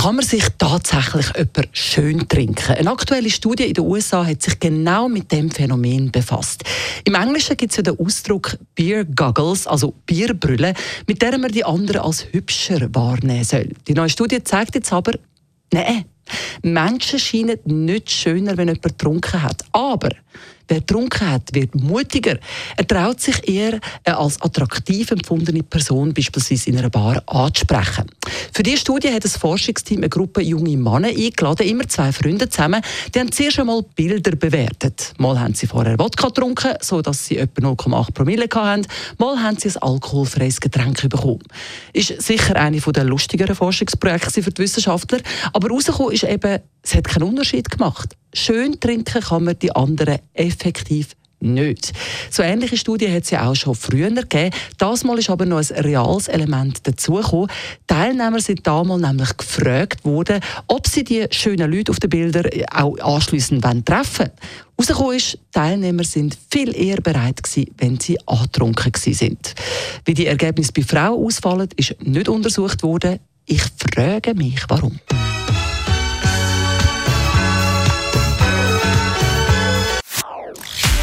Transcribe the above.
Kann man sich tatsächlich jemand schön trinken? Eine aktuelle Studie in den USA hat sich genau mit dem Phänomen befasst. Im Englischen gibt es ja den Ausdruck Beer Goggles, also Bierbrille, mit der man die anderen als hübscher wahrnehmen soll. Die neue Studie zeigt jetzt aber, nein, Menschen scheinen nicht schöner, wenn jemand getrunken hat. Aber Wer getrunken hat, wird mutiger. Er traut sich eher, eine als attraktiv empfundene Person beispielsweise in einer Bar anzusprechen. Für diese Studie hat das Forschungsteam eine Gruppe junge Männer eingeladen, immer zwei Freunde zusammen. Die haben zuerst einmal Bilder bewertet. Mal haben sie vorher Wodka getrunken, sodass sie etwa 0,8 Promille hatten. Mal haben sie ein alkoholfreies Getränk bekommen. Ist sicher eine der lustigeren Forschungsprojekte für die Wissenschaftler. Aber herausgekommen ist eben, es hat keinen Unterschied gemacht. Schön trinken kann man die anderen effektiv nicht. So ähnliche Studien hat es ja auch schon früher gegeben. Das Mal ist aber noch ein reales Element dazugekommen. Teilnehmer sind damals nämlich gefragt worden, ob sie die schönen Leute auf den Bildern auch anschliessend treffen wollen. Herausgekommen ist, Teilnehmer sind viel eher bereit gewesen, wenn sie angetrunken sind. Wie die Ergebnisse bei Frauen ausfallen, ist nicht untersucht worden. Ich frage mich, warum.